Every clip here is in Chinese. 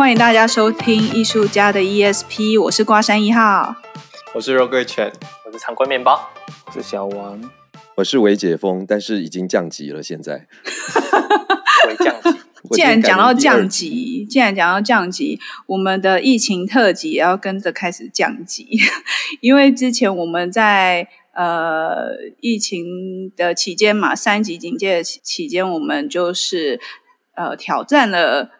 欢迎大家收听艺术家的 ESP，我是瓜山一号，我是肉桂犬，我是长棍面包，我是小王，我是韦解封，但是已经降级了。现在，微降级。既然讲到降级，既然讲到降级，我们的疫情特辑也要跟着开始降级，因为之前我们在呃疫情的期间嘛，三级警戒期间，我们就是呃挑战了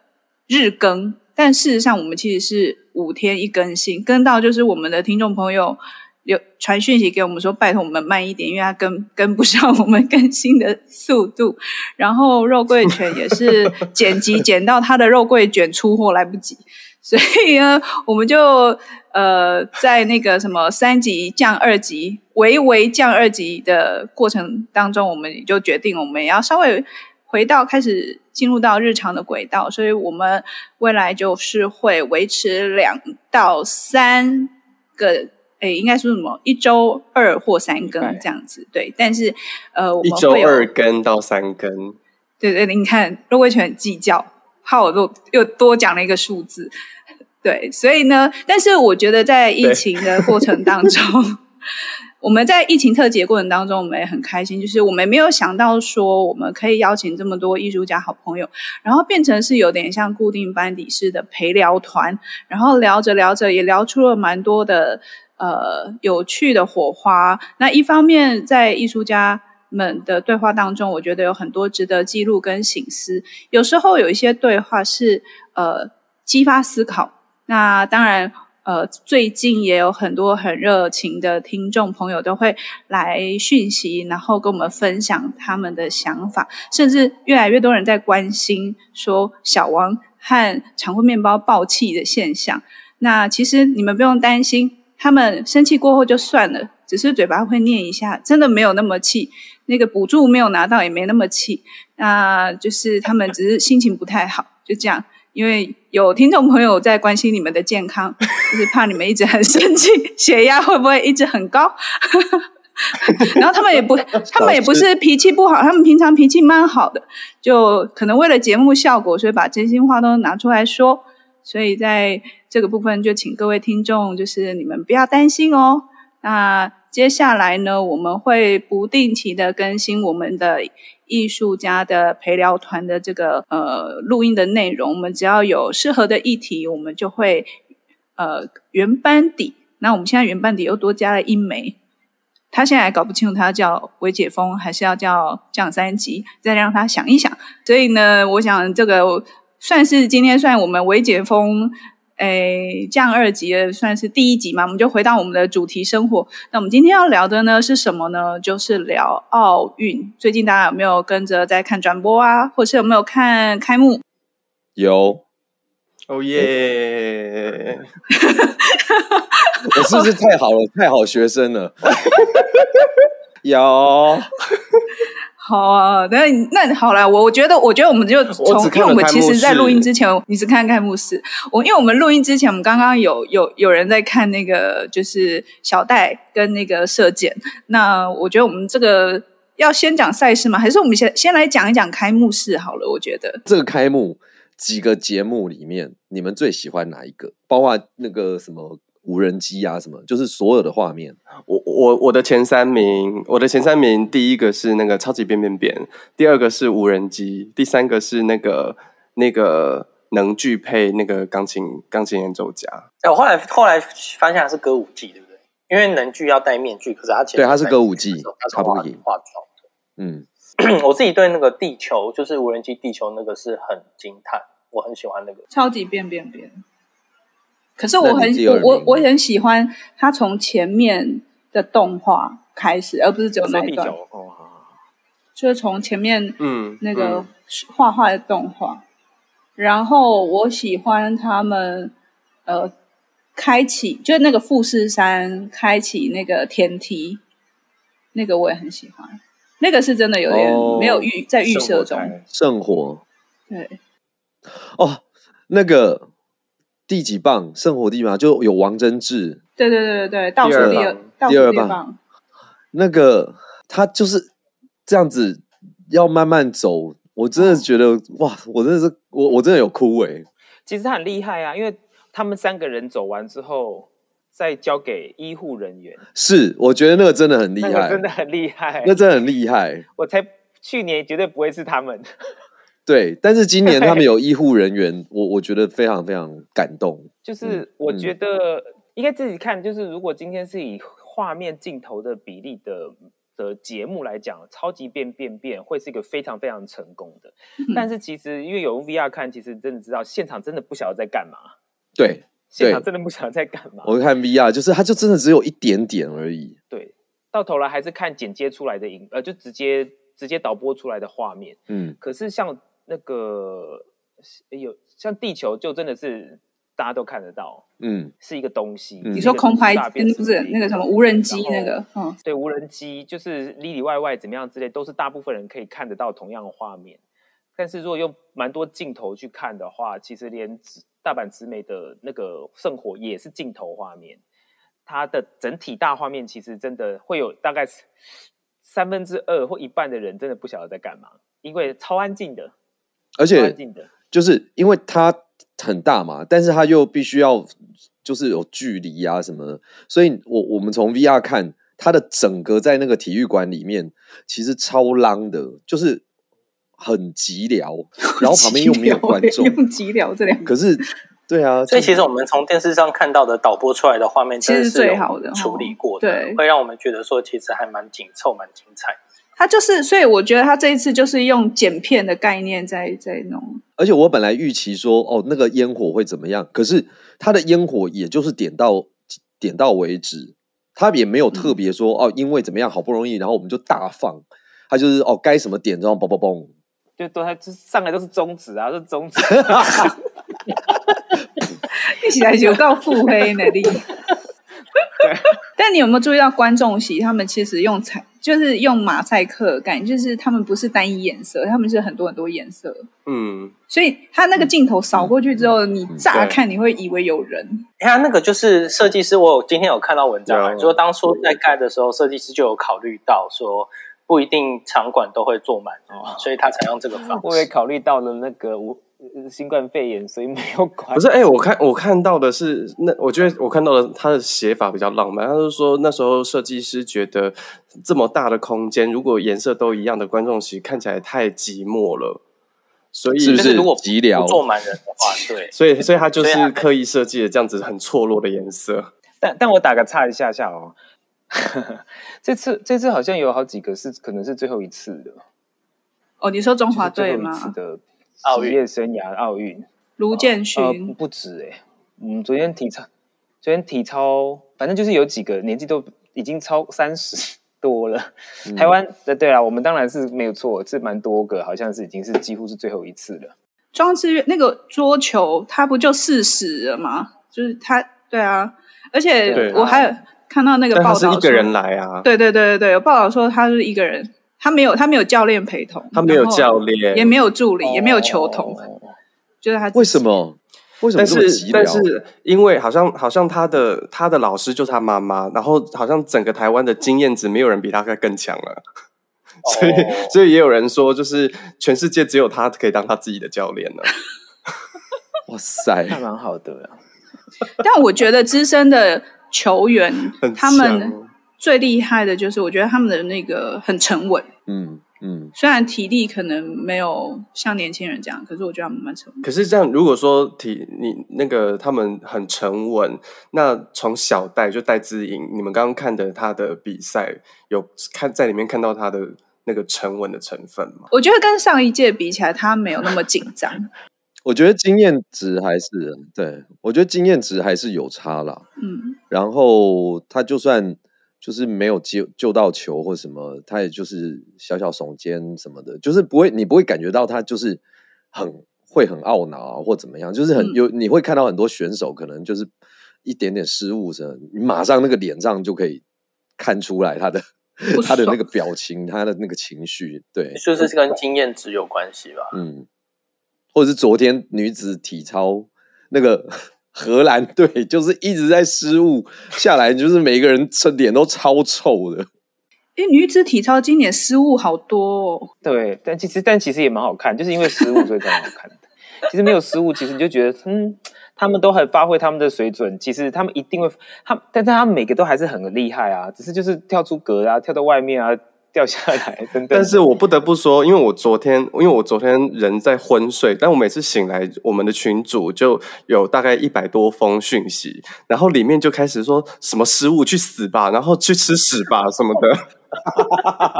日更，但事实上我们其实是五天一更新，跟到就是我们的听众朋友。有传讯息给我们说，拜托我们慢一点，因为他跟跟不上我们更新的速度。然后肉桂犬也是剪辑剪到他的肉桂卷出货来不及，所以呢，我们就呃在那个什么三级降二级，微微降二级的过程当中，我们就决定我们也要稍微回到开始进入到日常的轨道，所以我们未来就是会维持两到三个。诶，应该说什么？一周二或三更这样子，对。但是，呃，一周二更到三更。对对，你看，肉桂犬很计较，怕我又又多讲了一个数字。对，所以呢，但是我觉得在疫情的过程当中，我们在疫情特辑的过程当中，我们也很开心，就是我们没有想到说我们可以邀请这么多艺术家好朋友，然后变成是有点像固定班底式的陪聊团，然后聊着聊着也聊出了蛮多的。呃，有趣的火花。那一方面，在艺术家们的对话当中，我觉得有很多值得记录跟省思。有时候有一些对话是呃激发思考。那当然，呃，最近也有很多很热情的听众朋友都会来讯息，然后跟我们分享他们的想法，甚至越来越多人在关心说小王和长棍面包爆气的现象。那其实你们不用担心。他们生气过后就算了，只是嘴巴会念一下，真的没有那么气。那个补助没有拿到，也没那么气。那就是他们只是心情不太好，就这样。因为有听众朋友在关心你们的健康，就是怕你们一直很生气，血压会不会一直很高？然后他们也不，他们也不是脾气不好，他们平常脾气蛮好的，就可能为了节目效果，所以把真心话都拿出来说。所以在这个部分，就请各位听众，就是你们不要担心哦。那接下来呢，我们会不定期的更新我们的艺术家的陪聊团的这个呃录音的内容。我们只要有适合的议题，我们就会呃原班底。那我们现在原班底又多加了一枚，他现在还搞不清楚他叫韦解峰还是要叫降三级，再让他想一想。所以呢，我想这个。算是今天算我们韦解峰，诶，降二级的算是第一集嘛，我们就回到我们的主题生活。那我们今天要聊的呢是什么呢？就是聊奥运。最近大家有没有跟着在看转播啊？或是有没有看开幕？有，哦耶！我是不是太好了？太好学生了？有。好啊，那那好了，我我觉得，我觉得我们就 从，因为我们其实，在录音之前，你是看开幕式，我因为我们录音之前，我们刚刚有有有人在看那个，就是小戴跟那个射箭。那我觉得我们这个要先讲赛事吗？还是我们先先来讲一讲开幕式好了？我觉得这个开幕几个节目里面，你们最喜欢哪一个？包括那个什么？无人机啊，什么就是所有的画面。我我我的前三名，我的前三名，第一个是那个超级变变变，第二个是无人机，第三个是那个那个能具配那个钢琴钢琴演奏家。哎、欸，我后来后来发现他是歌舞伎，对不对？因为能剧要戴面具，可是他对他是歌舞伎，他不化化妆。嗯，我自己对那个地球，就是无人机地球那个是很惊叹，我很喜欢那个超级变变变。可是我很我我我很喜欢他从前面的动画开始，而不是只有那一段。哦，就是从前面嗯那个画画的动画，然后我喜欢他们呃开启，就是那个富士山开启那个天梯，那个我也很喜欢。那个是真的有点没有预、哦、在预设中圣火。对，哦，那个。第几棒？圣火地嘛？就有王贞治。对对对对对，倒数第二，第二棒。那个他就是这样子，要慢慢走。我真的觉得哇，我真的是我，我真的有哭诶。其实他很厉害啊，因为他们三个人走完之后，再交给医护人员。是，我觉得那个真的很厉害，真的很厉害，那真的很厉害。我才去年绝对不会是他们。对，但是今年他们有医护人员，我我觉得非常非常感动。就是我觉得应该自己看，就是如果今天是以画面镜头的比例的的节目来讲，超级变变变会是一个非常非常成功的。嗯、但是其实因为有用 VR 看，其实真的知道现场真的不晓得在干嘛。对，现场真的不晓得在干嘛。我看 VR 就是它就真的只有一点点而已。对，到头来还是看剪接出来的影，呃，就直接直接导播出来的画面。嗯，可是像那个有像地球，就真的是。大家都看得到，嗯，是一个东西。你说空拍，不是那个什么无人机那个，嗯，对，无人机就是里里外外怎么样之类，都是大部分人可以看得到同样的画面。但是如果用蛮多镜头去看的话，其实连大阪直美的那个圣火也是镜头画面，它的整体大画面其实真的会有大概三分之二或一半的人真的不晓得在干嘛，因为超安静的，而且就是因为它。很大嘛，但是它又必须要就是有距离啊什么的，所以我我们从 VR 看它的整个在那个体育馆里面，其实超浪的，就是很寂寥，然后旁边又没有观众，用寂寥这两个，可是对啊，所以其实我们从电视上看到的导播出来的画面，其实是最好的处理过的，对，会让我们觉得说其实还蛮紧凑、蛮精彩。他就是，所以我觉得他这一次就是用剪片的概念在在弄。而且我本来预期说，哦，那个烟火会怎么样？可是他的烟火也就是点到点到为止，他也没有特别说，嗯、哦，因为怎么样，好不容易，然后我们就大放。他就是哦，该什么点，然后嘣嘣嘣，就都他就上来都是中指啊，是中指。一起来就到腹黑能 力。但你有没有注意到观众席？他们其实用彩，就是用马赛克感，就是他们不是单一颜色，他们是很多很多颜色。嗯，所以他那个镜头扫过去之后，嗯、你乍看你会以为有人。他那个就是设计师，我有今天有看到文章啊，说当初在盖的时候，设计师就有考虑到说，不一定场馆都会坐满，哦、所以他才用这个方式。我也考虑到了那个我。新冠肺炎，所以没有管。不是，哎、欸，我看我看到的是那，我觉得我看到的他的写法比较浪漫。他是说那时候设计师觉得这么大的空间，如果颜色都一样的观众席看起来太寂寞了，所以是不是如果寂寥坐满人的话，对，所以所以他就是刻意设计的这样子很错落的颜色。但但我打个岔一下下哦，这次这次好像有好几个是可能是最后一次的。哦，你说中华队吗？职业生涯奥运，卢建勋、呃、不止哎、欸，嗯，昨天体操，昨天体操，反正就是有几个年纪都已经超三十多了。嗯、台湾的对啊，我们当然是没有错，是蛮多个，好像是已经是几乎是最后一次了。庄智渊那个桌球，他不就四十了吗？就是他，对啊，而且我还有看到那个报道一个人来啊，对对对对对，有报道说他是一个人。他没有，他没有教练陪同，他没有教练，也没有助理，也没有球童，就是他。为什么？为什么？但是，但是，因为好像，好像他的他的老师就是他妈妈，然后好像整个台湾的经验值没有人比他更强了，所以，所以也有人说，就是全世界只有他可以当他自己的教练了。哇塞，那蛮好的呀。但我觉得资深的球员，他们。最厉害的就是，我觉得他们的那个很沉稳。嗯嗯，虽然体力可能没有像年轻人这样，可是我觉得他们蛮沉稳。可是这样，如果说体你那个他们很沉稳，那从小戴就戴资颖，你们刚刚看的他的比赛，有看在里面看到他的那个沉稳的成分吗？我觉得跟上一届比起来，他没有那么紧张。我觉得经验值还是对，我觉得经验值还是有差啦。嗯，然后他就算。就是没有救救到球或什么，他也就是小小耸肩什么的，就是不会，你不会感觉到他就是很会很懊恼啊，或怎么样，就是很有，你会看到很多选手可能就是一点点失误什么，你马上那个脸上就可以看出来他的 他的那个表情，他的那个情绪，对，就是。跟经验值有关系吧，嗯，或者是昨天女子体操那个。荷兰 队就是一直在失误下来，就是每个人脸脸都超臭的。因为女子体操今年失误好多哦。对，但其实但其实也蛮好看，就是因为失误所以才好看的。其实没有失误，其实你就觉得，嗯，他们都很发挥他们的水准。其实他们一定会，他，但是他们每个都还是很厉害啊，只是就是跳出格啊，跳到外面啊。掉下来等等，但是我不得不说，因为我昨天，因为我昨天人在昏睡，但我每次醒来，我们的群主就有大概一百多封讯息，然后里面就开始说什么失误去死吧，然后去吃屎吧什么的，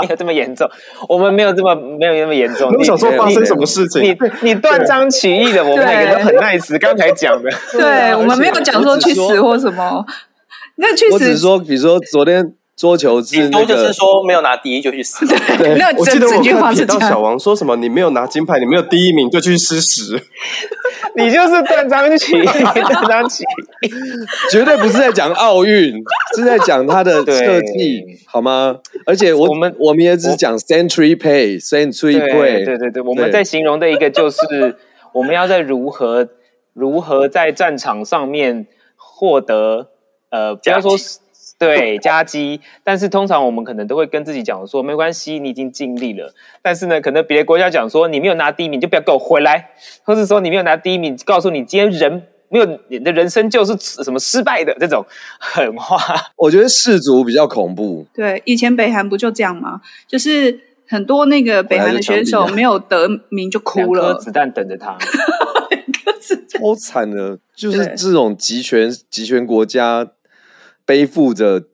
没有这么严重，我们没有这么没有那么严重。你想说发生什么事情？你你断章取义的，我们每个都很 nice，刚才讲的，对我们没有讲说去死或什么，那去死，我只是说，比如说昨天。桌球是那个，就是说没有拿第一就去死。对，没有我记得我看到小王说什么，你没有拿金牌，你没有第一名就去吃屎。你就是断章取义，断章取义，绝对不是在讲奥运，是在讲他的设计，好吗？而且我，我们我们也只讲 century play，century play，对对对，我们在形容的一个就是我们要在如何如何在战场上面获得呃，不要说。对，佳绩，但是通常我们可能都会跟自己讲说，没关系，你已经尽力了。但是呢，可能别的国家讲说，你没有拿第一名，就不要给我回来，或是说你没有拿第一名，告诉你今天人没有，你的人生就是什么失败的这种狠话。我觉得世足比较恐怖。对，以前北韩不就这样吗？就是很多那个北韩的选手没有得名就哭了，子弹等着他，超惨的，就是这种集权集权国家。背负着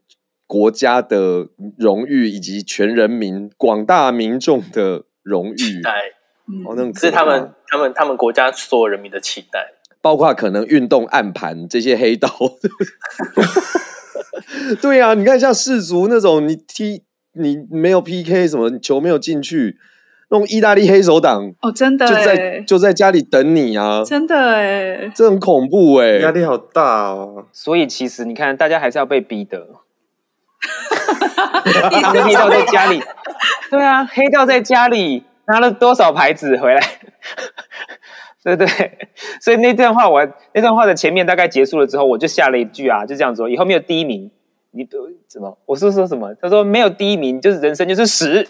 国家的荣誉以及全人民广大民众的荣誉，期待，哦，那是他们他们他们国家所有人民的期待，包括可能运动暗盘这些黑道。对啊，你看像世足那种，你踢你没有 PK 什么球没有进去，那种意大利黑手党哦，真的就在就在家里等你啊，真的哎，这很恐怖哎，压力好大哦。所以其实你看，大家还是要被逼的。黑道在家里，对啊，黑道在家里拿了多少牌子回来？对对，所以那段话我那段话的前面大概结束了之后，我就下了一句啊，就这样说：以后没有第一名，你都怎么？我是说什么？他说没有第一名，就是人生就是屎。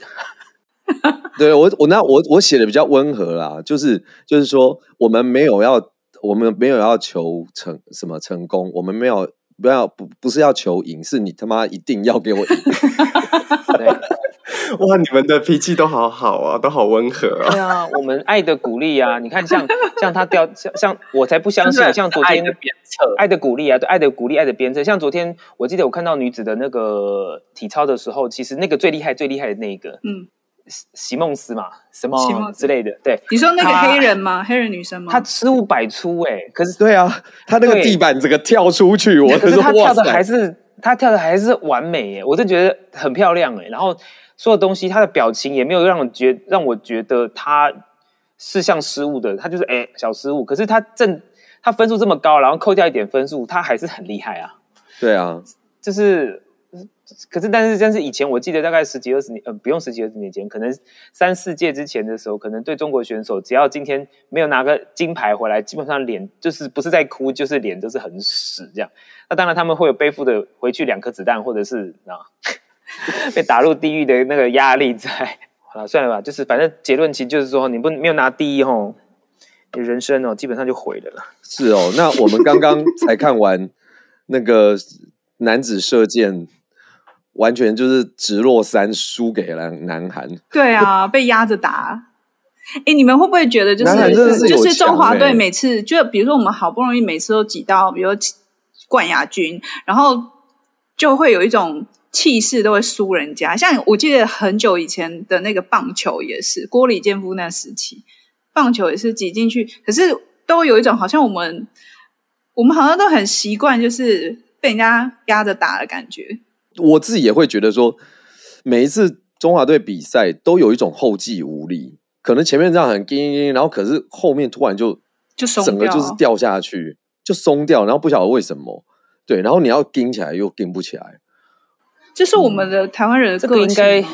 对我，我那我我写的比较温和啦，就是就是说，我们没有要，我们没有要求成什么成功，我们没有不要不不是要求赢，是你他妈一定要给我赢。对 哇，你们的脾气都好好啊，都好温和啊。对啊，我们爱的鼓励啊，你看像像他掉像像我才不相信，像昨天的鞭策，爱的鼓励啊，对，爱的鼓励，爱的鞭策。像昨天我记得我看到女子的那个体操的时候，其实那个最厉害最厉害的那一个，嗯。席梦思嘛，什么之类的，对。你说那个黑人吗？黑人女生吗？她失误百出哎，可是对啊，她那个地板整个跳出去，我可是她跳的还是她跳的还是完美哎，我就觉得很漂亮哎。然后所有东西，她的表情也没有让我觉让我觉得她是像失误的，她就是哎小失误。可是她正她分数这么高，然后扣掉一点分数，她还是很厉害啊。对啊，就是。可是，但是，但是以前我记得大概十几二十年，呃，不用十几二十年前，可能三四届之前的时候，可能对中国选手，只要今天没有拿个金牌回来，基本上脸就是不是在哭，就是脸都是很屎这样。那当然他们会有背负的回去两颗子弹，或者是啊 被打入地狱的那个压力在。好了，算了吧，就是反正结论其实就是说，你不没有拿第一吼，你人生哦基本上就毁了。是哦，那我们刚刚才看完那个男子射箭。完全就是直落三输给了南韩。对啊，被压着打。哎，你们会不会觉得就是是就是中华队每次就比如说我们好不容易每次都挤到，比如冠亚军，然后就会有一种气势都会输人家。像我记得很久以前的那个棒球也是郭李建夫那时期，棒球也是挤进去，可是都有一种好像我们我们好像都很习惯就是被人家压着打的感觉。我自己也会觉得说，每一次中华队比赛都有一种后继无力，可能前面这样很硬，然后可是后面突然就就整个就是掉下去，就松掉，然后不晓得为什么，对，然后你要盯起来又盯不起来，这是我们的台湾人的个性。嗯，这个应该，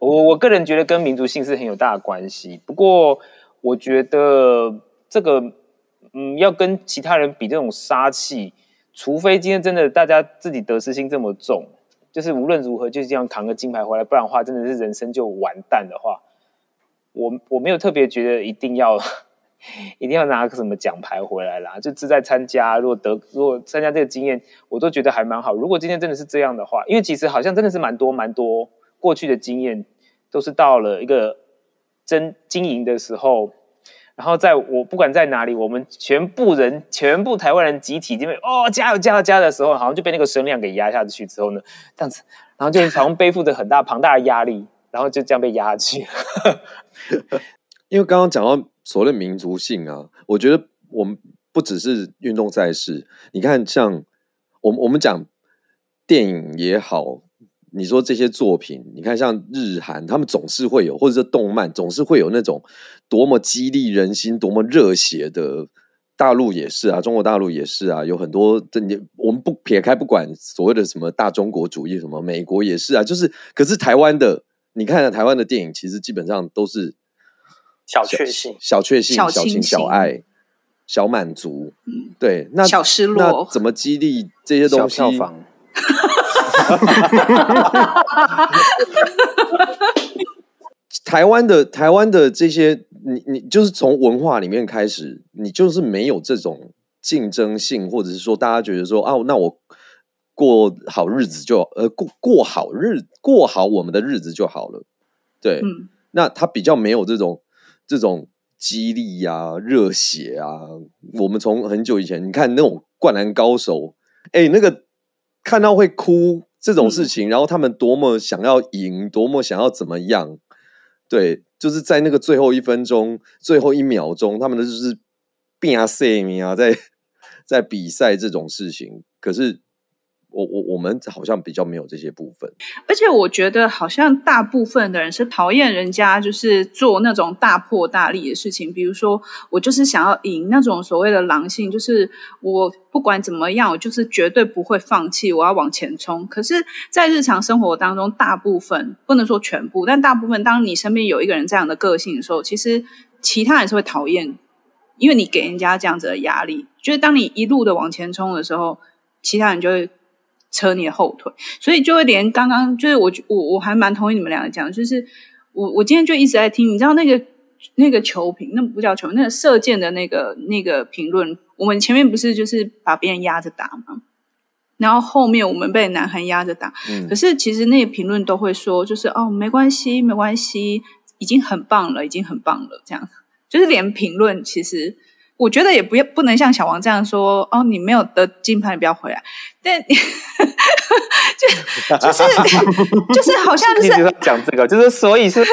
我我个人觉得跟民族性是很有大的关系。不过我觉得这个，嗯，要跟其他人比这种杀气。除非今天真的大家自己得失心这么重，就是无论如何就这样扛个金牌回来，不然的话真的是人生就完蛋的话，我我没有特别觉得一定要 一定要拿个什么奖牌回来啦，就自在参加。如果得，如果参加这个经验，我都觉得还蛮好。如果今天真的是这样的话，因为其实好像真的是蛮多蛮多过去的经验，都是到了一个真经营的时候，然后在我不管在哪里，我们全部人全部台湾人集体这边哦加油加油加油的时候，好像就被那个声量给压下去之后呢，这样子，然后就好像背负着很大庞大的压力，然后就这样被压下去。因为刚刚讲到。所谓民族性啊，我觉得我们不只是运动赛事，你看像我们我们讲电影也好，你说这些作品，你看像日韩，他们总是会有，或者是动漫，总是会有那种多么激励人心、多么热血的。大陆也是啊，中国大陆也是啊，有很多这你我们不撇开不管所谓的什么大中国主义，什么美国也是啊，就是可是台湾的，你看台湾的电影，其实基本上都是。小确幸，小确幸，小情小爱，小满足，嗯，对，那小失落，那怎么激励这些东西？小票房 台湾的台湾的这些，你你就是从文化里面开始，你就是没有这种竞争性，或者是说大家觉得说啊，那我过好日子就呃过过好日过好我们的日子就好了，对，嗯，那他比较没有这种。这种激励呀、啊、热血啊，我们从很久以前，你看那种灌篮高手，哎，那个看到会哭这种事情，嗯、然后他们多么想要赢，多么想要怎么样，对，就是在那个最后一分钟、最后一秒钟，他们的就是变啊、死命啊，在在比赛这种事情，可是。我我我们好像比较没有这些部分，而且我觉得好像大部分的人是讨厌人家就是做那种大破大立的事情，比如说我就是想要赢那种所谓的狼性，就是我不管怎么样，我就是绝对不会放弃，我要往前冲。可是，在日常生活当中，大部分不能说全部，但大部分，当你身边有一个人这样的个性的时候，其实其他人是会讨厌，因为你给人家这样子的压力，就是当你一路的往前冲的时候，其他人就会。扯你的后腿，所以就会连刚刚就是我我我还蛮同意你们两个讲，就是我我今天就一直在听，你知道那个那个球评，那不叫球评，那个射箭的那个那个评论，我们前面不是就是把别人压着打吗？然后后面我们被南韩压着打，嗯，可是其实那个评论都会说，就是哦没关系没关系，已经很棒了，已经很棒了，这样就是连评论其实。我觉得也不要不能像小王这样说哦，你没有得金牌，你不要回来。但就就是 就是好像就是讲这个，就是所以是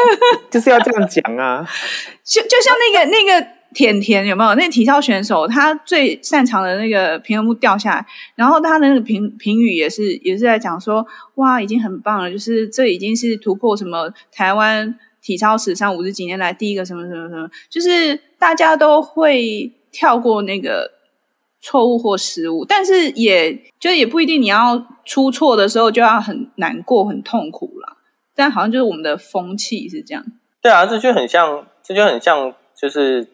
就是要这样讲啊。就就像那个那个甜甜有没有？那个体操选手，他最擅长的那个平衡木掉下来，然后他的那个评评语也是也是在讲说，哇，已经很棒了，就是这已经是突破什么台湾体操史上五十几年来第一个什么什么什么，就是大家都会。跳过那个错误或失误，但是也就也不一定你要出错的时候就要很难过、很痛苦了。但好像就是我们的风气是这样。对啊，这就很像，这就很像，就是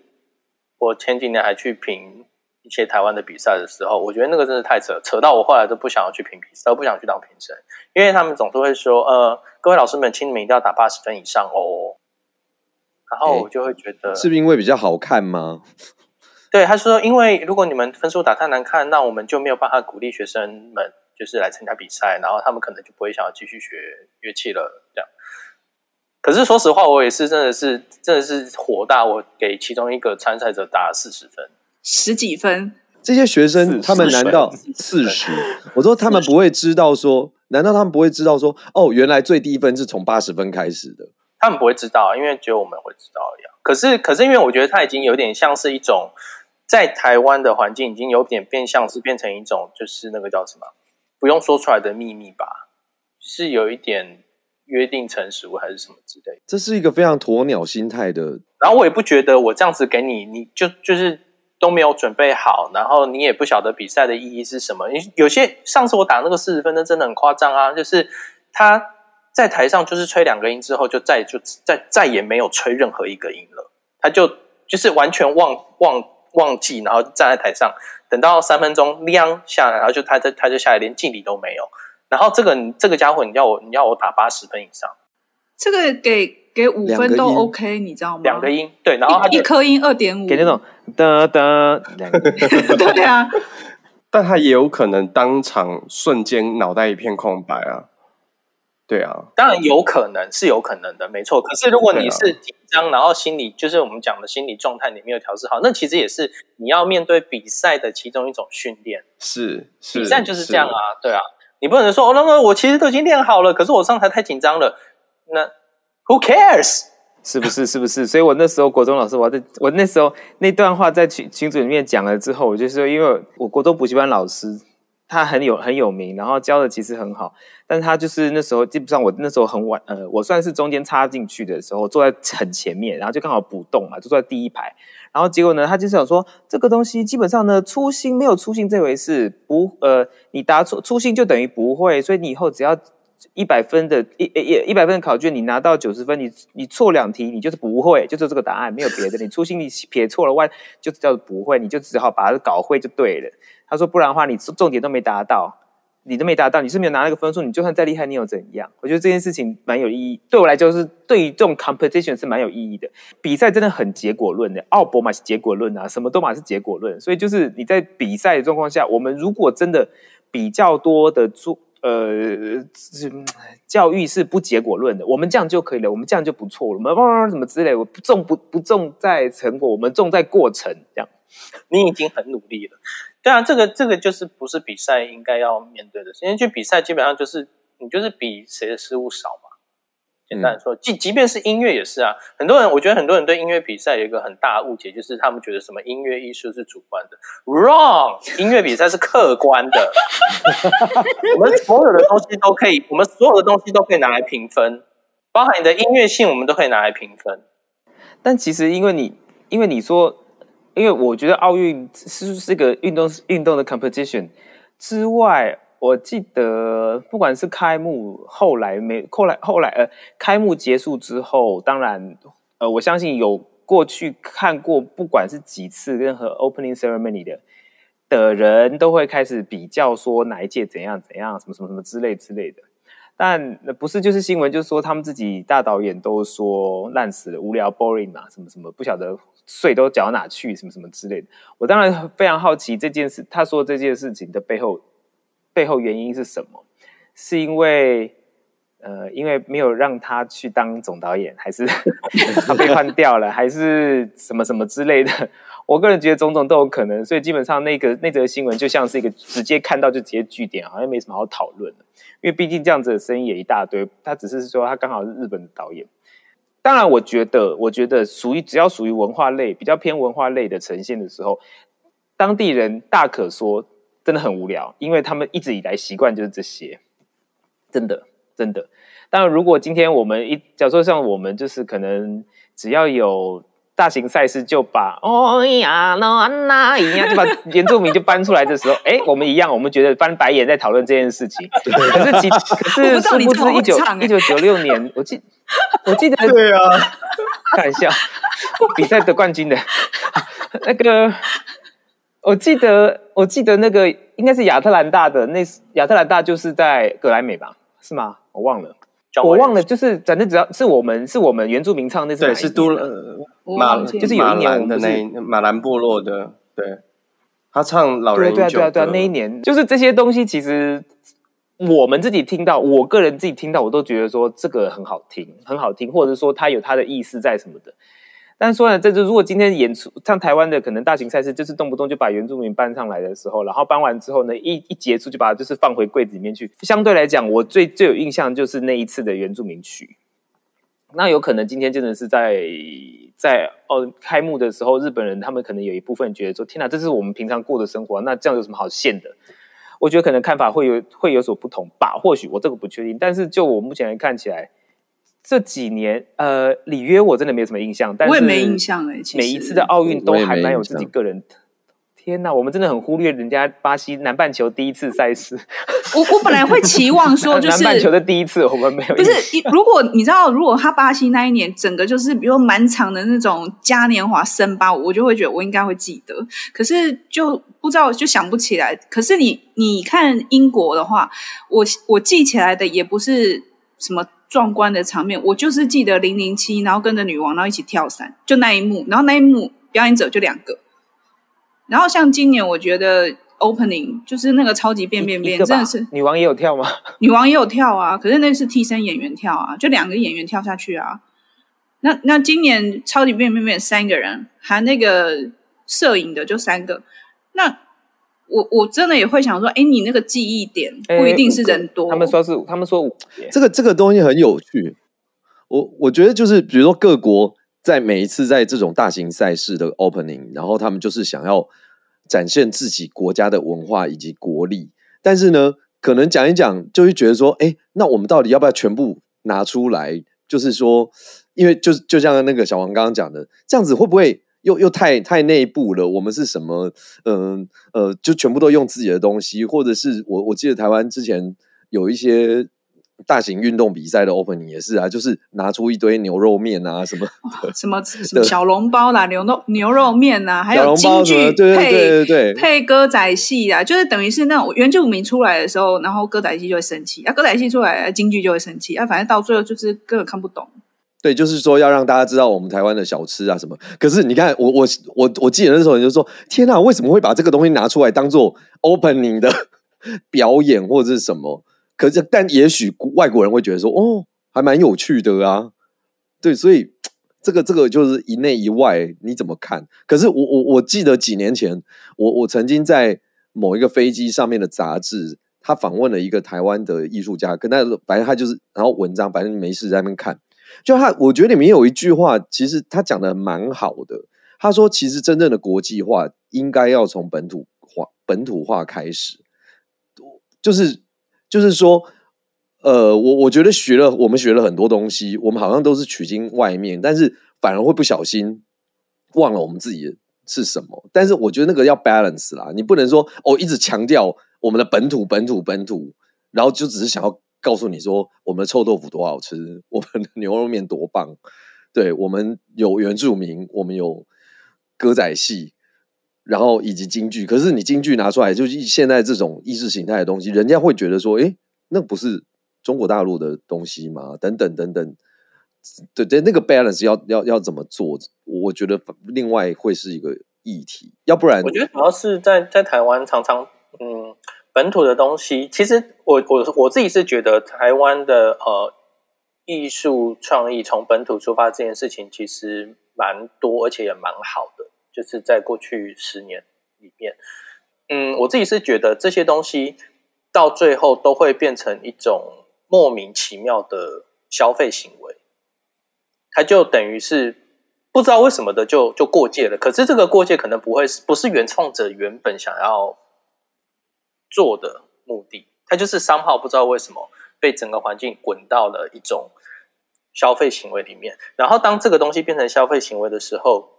我前几年还去评一些台湾的比赛的时候，我觉得那个真的太扯，扯到我后来都不想要去评比赛，都不想去当评审，因为他们总是会说：“呃，各位老师们，请你们一定要打八十分以上哦。”然后我就会觉得，是不是因为比较好看吗？对，他说：“因为如果你们分数打太难看，那我们就没有办法鼓励学生们就是来参加比赛，然后他们可能就不会想要继续学乐器了。”这样。可是说实话，我也是真的是真的是火大，我给其中一个参赛者打了四十分，十几分。这些学生他们难道四十？我说他们不会知道说，难道他们不会知道说，哦，原来最低分是从八十分开始的？他们不会知道，因为只有我们会知道一样。可是，可是因为我觉得他已经有点像是一种。在台湾的环境已经有点变相，是变成一种就是那个叫什么，不用说出来的秘密吧，是有一点约定成熟还是什么之类。这是一个非常鸵鸟心态的。然后我也不觉得我这样子给你，你就就是都没有准备好，然后你也不晓得比赛的意义是什么。你有些上次我打那个四十分的真的很夸张啊，就是他在台上就是吹两个音之后，就再就再再也没有吹任何一个音了，他就就是完全忘忘。忘记，然后站在台上，等到三分钟亮下来，然后就他就他就下来，连敬礼都没有。然后这个这个家伙，你要我你要我打八十分以上，这个给给五分都 OK，你知道吗？两个音，对，然后他一颗音二点五，给那种哒哒两个音，对啊。但他也有可能当场瞬间脑袋一片空白啊。对啊，当然有可能是有可能的，没错。可是如果你是紧张，啊、然后心理就是我们讲的心理状态你没有调试好，那其实也是你要面对比赛的其中一种训练。是，是比赛就是这样啊，对啊，你不能说哦，那么我其实都已经练好了，可是我上台太紧张了，那 Who cares？是不是？是不是？所以我那时候国中老师，我在我那时候那段话在群群组里面讲了之后，我就说，因为我国中补习班老师。他很有很有名，然后教的其实很好，但他就是那时候基本上我那时候很晚，呃，我算是中间插进去的时候，坐在很前面，然后就刚好补洞嘛，就坐在第一排，然后结果呢，他就是想说这个东西基本上呢，粗心没有粗心这回事，不，呃，你答错粗心就等于不会，所以你以后只要一百分的一一一百分的考卷，你拿到九十分，你你错两题，你就是不会，就是这个答案，没有别的，你粗心你撇错了弯，就叫做不会，你就只好把它搞会就对了。他说：“不然的话，你重点都没达到，你都没达到，你是没有拿那个分数，你就算再厉害，你又怎样？我觉得这件事情蛮有意义。对我来讲，是对于这种 competition 是蛮有意义的。比赛真的很结果论的，奥博嘛是结果论啊，什么都嘛是结果论。所以就是你在比赛的状况下，我们如果真的比较多的做呃教育是不结果论的，我们这样就可以了，我们这样就不错了，我们叭叭什么之类，我不重不不重在成果，我们重在过程。这样，你已经很努力了。”对啊，这个这个就是不是比赛应该要面对的。因为去比赛基本上就是你就是比谁的失误少。简单说，即即便是音乐也是啊。很多人我觉得很多人对音乐比赛有一个很大的误解，就是他们觉得什么音乐艺术是主观的。Wrong，音乐比赛是客观的。我们所有的东西都可以，我们所有的东西都可以拿来评分，包含你的音乐性，我们都可以拿来评分。但其实因为你因为你说。因为我觉得奥运是是个运动运动的 competition 之外，我记得不管是开幕后来没后来后来呃开幕结束之后，当然呃我相信有过去看过不管是几次任何 opening ceremony 的的人都会开始比较说哪一届怎样怎样什么什么什么之类之类的，但不是就是新闻就是说他们自己大导演都说烂死了无聊 boring 嘛什么什么不晓得。税都缴到哪去？什么什么之类的，我当然非常好奇这件事。他说这件事情的背后背后原因是什么？是因为呃，因为没有让他去当总导演，还是 他被换掉了，还是什么什么之类的？我个人觉得种种都有可能。所以基本上那个那则新闻就像是一个直接看到就直接据点，好像没什么好讨论的。因为毕竟这样子的声音也一大堆，他只是说他刚好是日本的导演。当然，我觉得，我觉得属于只要属于文化类比较偏文化类的呈现的时候，当地人大可说真的很无聊，因为他们一直以来习惯就是这些，真的真的。当然，如果今天我们一假如说像我们就是可能只要有。大型赛事就把哦呀那那一样，就把原住民就搬出来的时候，哎、欸，我们一样，我们觉得翻白眼在讨论这件事情。可是其可是殊不知一九一九九六年，我记我记得 对啊，开玩笑，比赛得冠军的 那个，我记得我记得那个应该是亚特兰大的那亚特兰大就是在格莱美吧？是吗？我忘了。我忘了，就是反正只要是我们是我们原住民唱那次，对，是都马，就是有一年我们的那马兰部落的，对，他唱老人对对对对，那一年就是这些东西，其实我们自己听到，我个人自己听到，我都觉得说这个很好听，很好听，或者说它有它的意思在什么的。但是说呢，这就如果今天演出像台湾的可能大型赛事，就是动不动就把原住民搬上来的时候，然后搬完之后呢，一一结束就把它就是放回柜子里面去。相对来讲，我最最有印象就是那一次的原住民曲。那有可能今天真的是在在哦开幕的时候，日本人他们可能有一部分觉得说：“天哪，这是我们平常过的生活，那这样有什么好羡的？”我觉得可能看法会有会有所不同吧，或许我这个不确定。但是就我目前来看起来。这几年，呃，里约我真的没有什么印象，但是我也没印象哎。每一次的奥运都还蛮有自己个人。天哪，我们真的很忽略人家巴西南半球第一次赛事。我我本来会期望说，就是南半球的第一次，我们没有。不是，如果你知道，如果他巴西那一年整个就是比如满场的那种嘉年华森巴，我就会觉得我应该会记得。可是就不知道，就想不起来。可是你你看英国的话，我我记起来的也不是什么。壮观的场面，我就是记得零零七，然后跟着女王，然后一起跳伞，就那一幕。然后那一幕表演者就两个。然后像今年，我觉得 opening 就是那个超级变变变，真的是女王也有跳吗？女王也有跳啊，可是那是替身演员跳啊，就两个演员跳下去啊。那那今年超级变变变三个人，含那个摄影的就三个。那我我真的也会想说，哎，你那个记忆点不一定是人多。他们说是，他们说这个这个东西很有趣。我我觉得就是，比如说各国在每一次在这种大型赛事的 opening，然后他们就是想要展现自己国家的文化以及国力，但是呢，可能讲一讲就会觉得说，哎，那我们到底要不要全部拿出来？就是说，因为就就像那个小王刚刚讲的，这样子会不会？又又太太内部了，我们是什么？嗯呃，呃，就全部都用自己的东西，或者是我我记得台湾之前有一些大型运动比赛的 opening 也是啊，就是拿出一堆牛肉面啊什么什么 什么小笼包啦，牛肉牛肉面啊，还有京剧配对对对对配歌仔戏啊，就是等于是那种原住民出来的时候，然后歌仔戏就会生气，啊歌仔戏出来，京剧就会生气，啊反正到最后就是根本看不懂。对，就是说要让大家知道我们台湾的小吃啊什么。可是你看，我我我我记得那时候你就说：“天哪，为什么会把这个东西拿出来当做 opening 的 表演或者是什么？”可是，但也许外国人会觉得说：“哦，还蛮有趣的啊。”对，所以这个这个就是一内一外，你怎么看？可是我我我记得几年前，我我曾经在某一个飞机上面的杂志，他访问了一个台湾的艺术家，跟他反正他就是，然后文章反正没事在那边看。就他，我觉得里面有一句话，其实他讲的蛮好的。他说，其实真正的国际化应该要从本土化、本土化开始。就是，就是说，呃，我我觉得学了，我们学了很多东西，我们好像都是取经外面，但是反而会不小心忘了我们自己是什么。但是我觉得那个要 balance 啦，你不能说哦，一直强调我们的本土、本土、本土，然后就只是想要。告诉你说，我们的臭豆腐多好吃，我们的牛肉面多棒，对，我们有原住民，我们有歌仔戏，然后以及京剧。可是你京剧拿出来，就是现在这种意识形态的东西，人家会觉得说，诶，那不是中国大陆的东西吗？等等等等，对对，那个 balance 要要要怎么做？我觉得另外会是一个议题，要不然我觉得主要是在在台湾常常嗯。本土的东西，其实我我我自己是觉得台湾的呃艺术创意从本土出发这件事情其实蛮多，而且也蛮好的。就是在过去十年里面，嗯，我自己是觉得这些东西到最后都会变成一种莫名其妙的消费行为，它就等于是不知道为什么的就就过界了。可是这个过界可能不会是不是原创者原本想要。做的目的，它就是商号，不知道为什么被整个环境滚到了一种消费行为里面。然后，当这个东西变成消费行为的时候，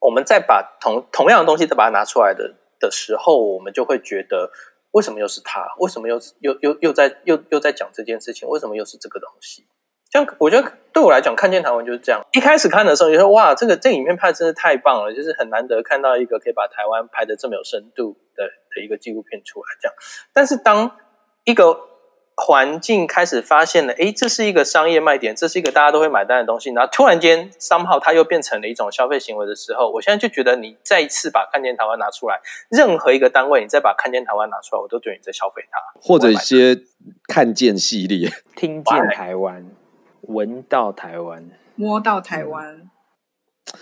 我们再把同同样的东西再把它拿出来的的时候，我们就会觉得，为什么又是他？为什么又又又又在又又在讲这件事情？为什么又是这个东西？像我觉得对我来讲，看见台湾就是这样。一开始看的时候，你说哇，这个这个影片拍的真的太棒了，就是很难得看到一个可以把台湾拍的这么有深度的的一个纪录片出来这样。但是当一个环境开始发现了，哎，这是一个商业卖点，这是一个大家都会买单的东西，然后突然间，somehow 它又变成了一种消费行为的时候，我现在就觉得你再一次把看见台湾拿出来，任何一个单位你再把看见台湾拿出来，我都觉得你在消费它，或者一些看见系列，听见台湾。闻到台湾，摸到台湾。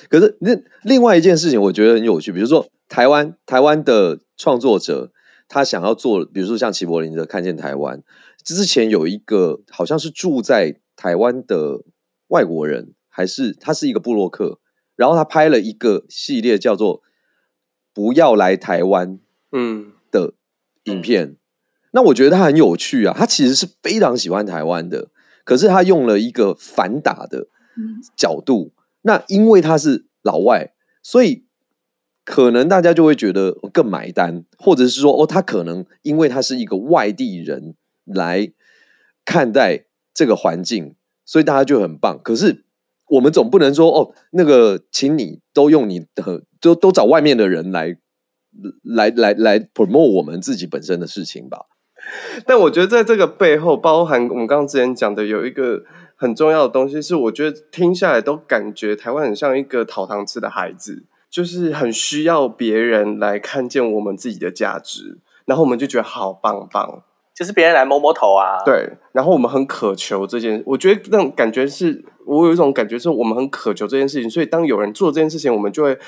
可是那另外一件事情，我觉得很有趣。比如说，台湾台湾的创作者，他想要做，比如说像齐柏林的《看见台湾》，之前有一个好像是住在台湾的外国人，还是他是一个布洛克，然后他拍了一个系列叫做《不要来台湾》嗯的影片。嗯、那我觉得他很有趣啊，他其实是非常喜欢台湾的。可是他用了一个反打的角度，嗯、那因为他是老外，所以可能大家就会觉得更买单，或者是说，哦，他可能因为他是一个外地人来看待这个环境，所以大家就很棒。可是我们总不能说，哦，那个，请你都用你的，都都找外面的人来来来来 promote 我们自己本身的事情吧。但我觉得在这个背后，包含我们刚刚之前讲的，有一个很重要的东西，是我觉得听下来都感觉台湾很像一个讨糖吃的孩子，就是很需要别人来看见我们自己的价值，然后我们就觉得好棒棒，就是别人来摸摸头啊。对，然后我们很渴求这件，我觉得那种感觉是我有一种感觉，是我们很渴求这件事情，所以当有人做这件事情，我们就会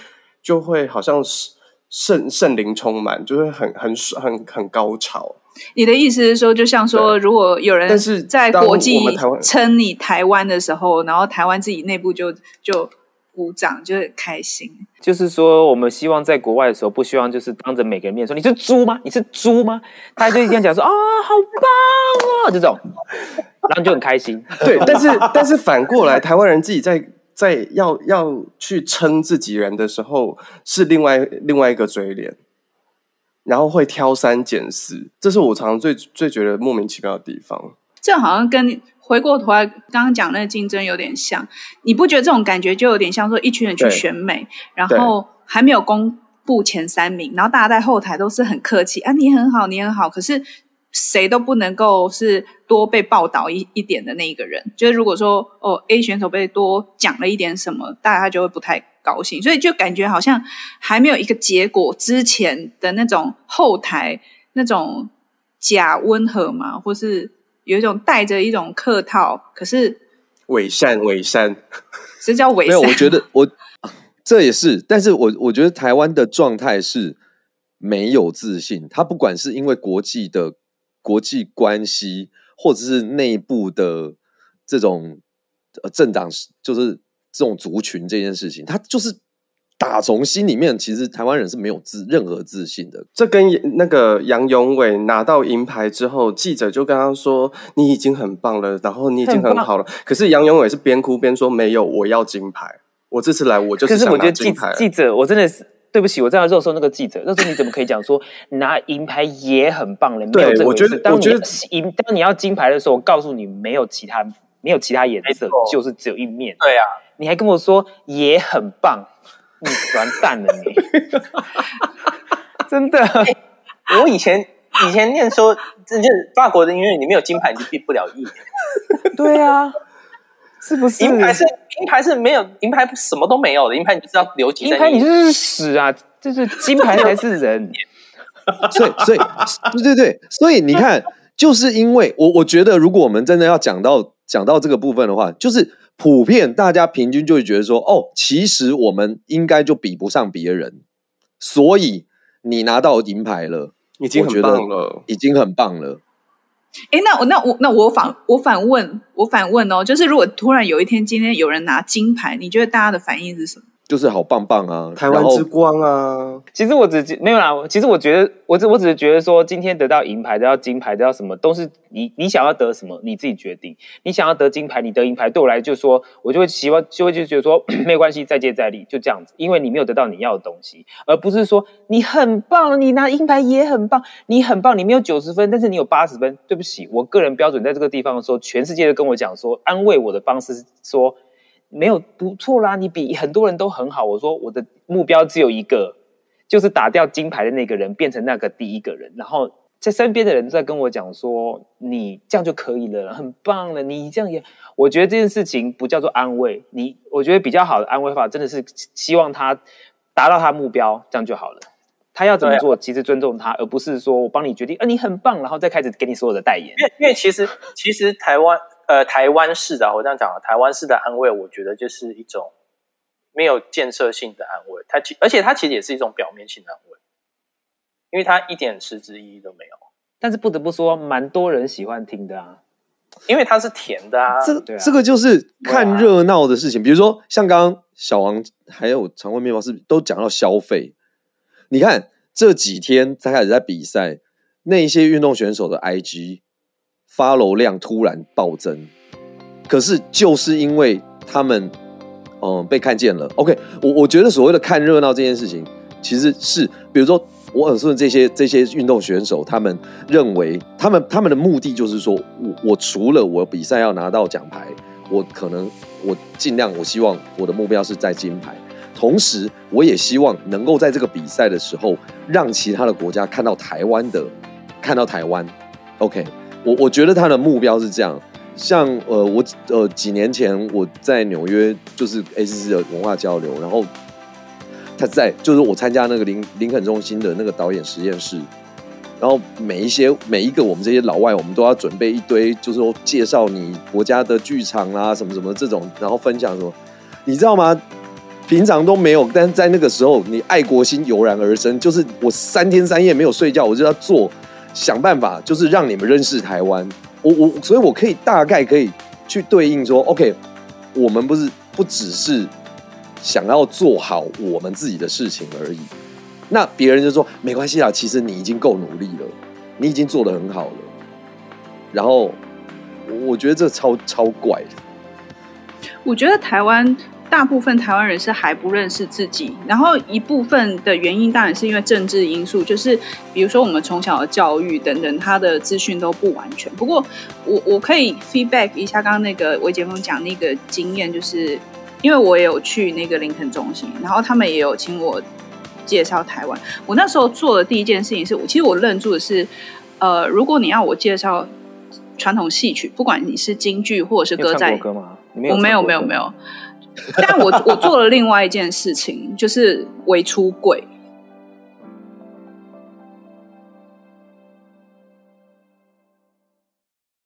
就会好像是。圣圣灵充满，就会很很很很高潮。你的意思是说，就像说，如果有人但是在国际称你台湾的时候，然后台湾自己内部就就鼓掌，就很开心。就是说，我们希望在国外的时候，不希望就是当着每个人面说你是猪吗？你是猪吗？大家就一定要讲说啊、哦，好棒啊，这种，然后就很开心。对，但是但是反过来，台湾人自己在。在要要去称自己人的时候，是另外另外一个嘴脸，然后会挑三拣四，这是我常常最最觉得莫名其妙的地方。这好像跟回过头来刚刚讲那个竞争有点像，你不觉得这种感觉就有点像说一群人去选美，然后还没有公布前三名，然后大家在后台都是很客气啊，你很好，你很好，可是。谁都不能够是多被报道一一点的那一个人，就是如果说哦 A 选手被多讲了一点什么，大家就会不太高兴，所以就感觉好像还没有一个结果之前的那种后台那种假温和嘛，或是有一种带着一种客套，可是伪善伪善，这叫伪善。没有，我觉得我这也是，但是我我觉得台湾的状态是没有自信，他不管是因为国际的。国际关系，或者是内部的这种呃政党，就是这种族群这件事情，他就是打从心里面，其实台湾人是没有自任何自信的。这跟那个杨永伟拿到银牌之后，记者就跟他说：“你已经很棒了，然后你已经很好了。”可是杨永伟是边哭边说：“没有，我要金牌。我这次来，我就是想拿金牌。”记者，我真的是。对不起，我在肉搜那个记者，那时候你怎么可以讲说拿银牌也很棒了？没有这回事。当你银，当你要金牌的时候，我告诉你，没有其他，没有其他颜色，就是只有一面。对啊，你还跟我说也很棒，你完蛋了你！真的，欸，我以前以前念说，就是法国的音乐，你没有金牌你就毕不了业。对啊。是不是银牌是银牌是没有银牌什么都没有的银牌，你就是要留级。银牌你就是屎啊！就是金牌才是人。所以所以对对对，所以你看，就是因为我我觉得，如果我们真的要讲到讲到这个部分的话，就是普遍大家平均就会觉得说，哦，其实我们应该就比不上别人，所以你拿到银牌了，已经很棒了，已经很棒了。哎，那我那我那我反我反问我反问哦，就是如果突然有一天今天有人拿金牌，你觉得大家的反应是什么？就是好棒棒啊，台湾之光啊！其实我只没有啦，其实我觉得我只我只是觉得说，今天得到银牌、得到金牌、得到什么，都是你你想要得什么，你自己决定。你想要得金牌，你得银牌，对我来就说，我就会希望就会就觉得说 没有关系，再接再厉，就这样子。因为你没有得到你要的东西，而不是说你很棒，你拿银牌也很棒，你很棒，你没有九十分，但是你有八十分。对不起，我个人标准在这个地方的时候，全世界都跟我讲说，安慰我的方式是说。没有不错啦，你比很多人都很好。我说我的目标只有一个，就是打掉金牌的那个人，变成那个第一个人。然后在身边的人在跟我讲说，你这样就可以了，很棒了。你这样也，我觉得这件事情不叫做安慰你。我觉得比较好的安慰法，真的是希望他达到他目标，这样就好了。他要怎么做，其实尊重他，而不是说我帮你决定，啊，你很棒，然后再开始给你所有的代言。因为因为其实其实台湾。呃，台湾式的，我这样讲啊，台湾式的安慰，我觉得就是一种没有建设性的安慰。它其而且它其实也是一种表面性的安慰，因为它一点实质意义都没有。但是不得不说，蛮多人喜欢听的啊，因为它是甜的啊。这这个就是看热闹的事情。比如说，像刚刚小王还有常温面包是都讲到消费，你看这几天才开始在比赛，那一些运动选手的 IG。Follow 量突然暴增，可是就是因为他们，嗯，被看见了。OK，我我觉得所谓的看热闹这件事情，其实是，比如说我很顺这些这些运动选手，他们认为他们他们的目的就是说，我我除了我比赛要拿到奖牌，我可能我尽量我希望我的目标是在金牌，同时我也希望能够在这个比赛的时候，让其他的国家看到台湾的，看到台湾。OK，我我觉得他的目标是这样。像呃，我呃几年前我在纽约就是 ACC 的文化交流，然后他在就是我参加那个林林肯中心的那个导演实验室，然后每一些每一个我们这些老外，我们都要准备一堆，就是说介绍你国家的剧场啦、啊，什么什么这种，然后分享什么，你知道吗？平常都没有，但是在那个时候，你爱国心油然而生，就是我三天三夜没有睡觉，我就要做想办法，就是让你们认识台湾。我我，所以我可以大概可以去对应说，OK，我们不是不只是想要做好我们自己的事情而已。那别人就说没关系啊，其实你已经够努力了，你已经做得很好了。然后我觉得这超超怪的。我觉得台湾。大部分台湾人是还不认识自己，然后一部分的原因当然是因为政治因素，就是比如说我们从小的教育等等，他的资讯都不完全。不过我我可以 feedback 一下刚刚那个韦杰峰讲那个经验，就是因为我也有去那个林肯中心，然后他们也有请我介绍台湾。我那时候做的第一件事情是我其实我愣住的是，呃，如果你要我介绍传统戏曲，不管你是京剧或者是歌仔歌吗？我没有没有没有。但我我做了另外一件事情，就是为出轨。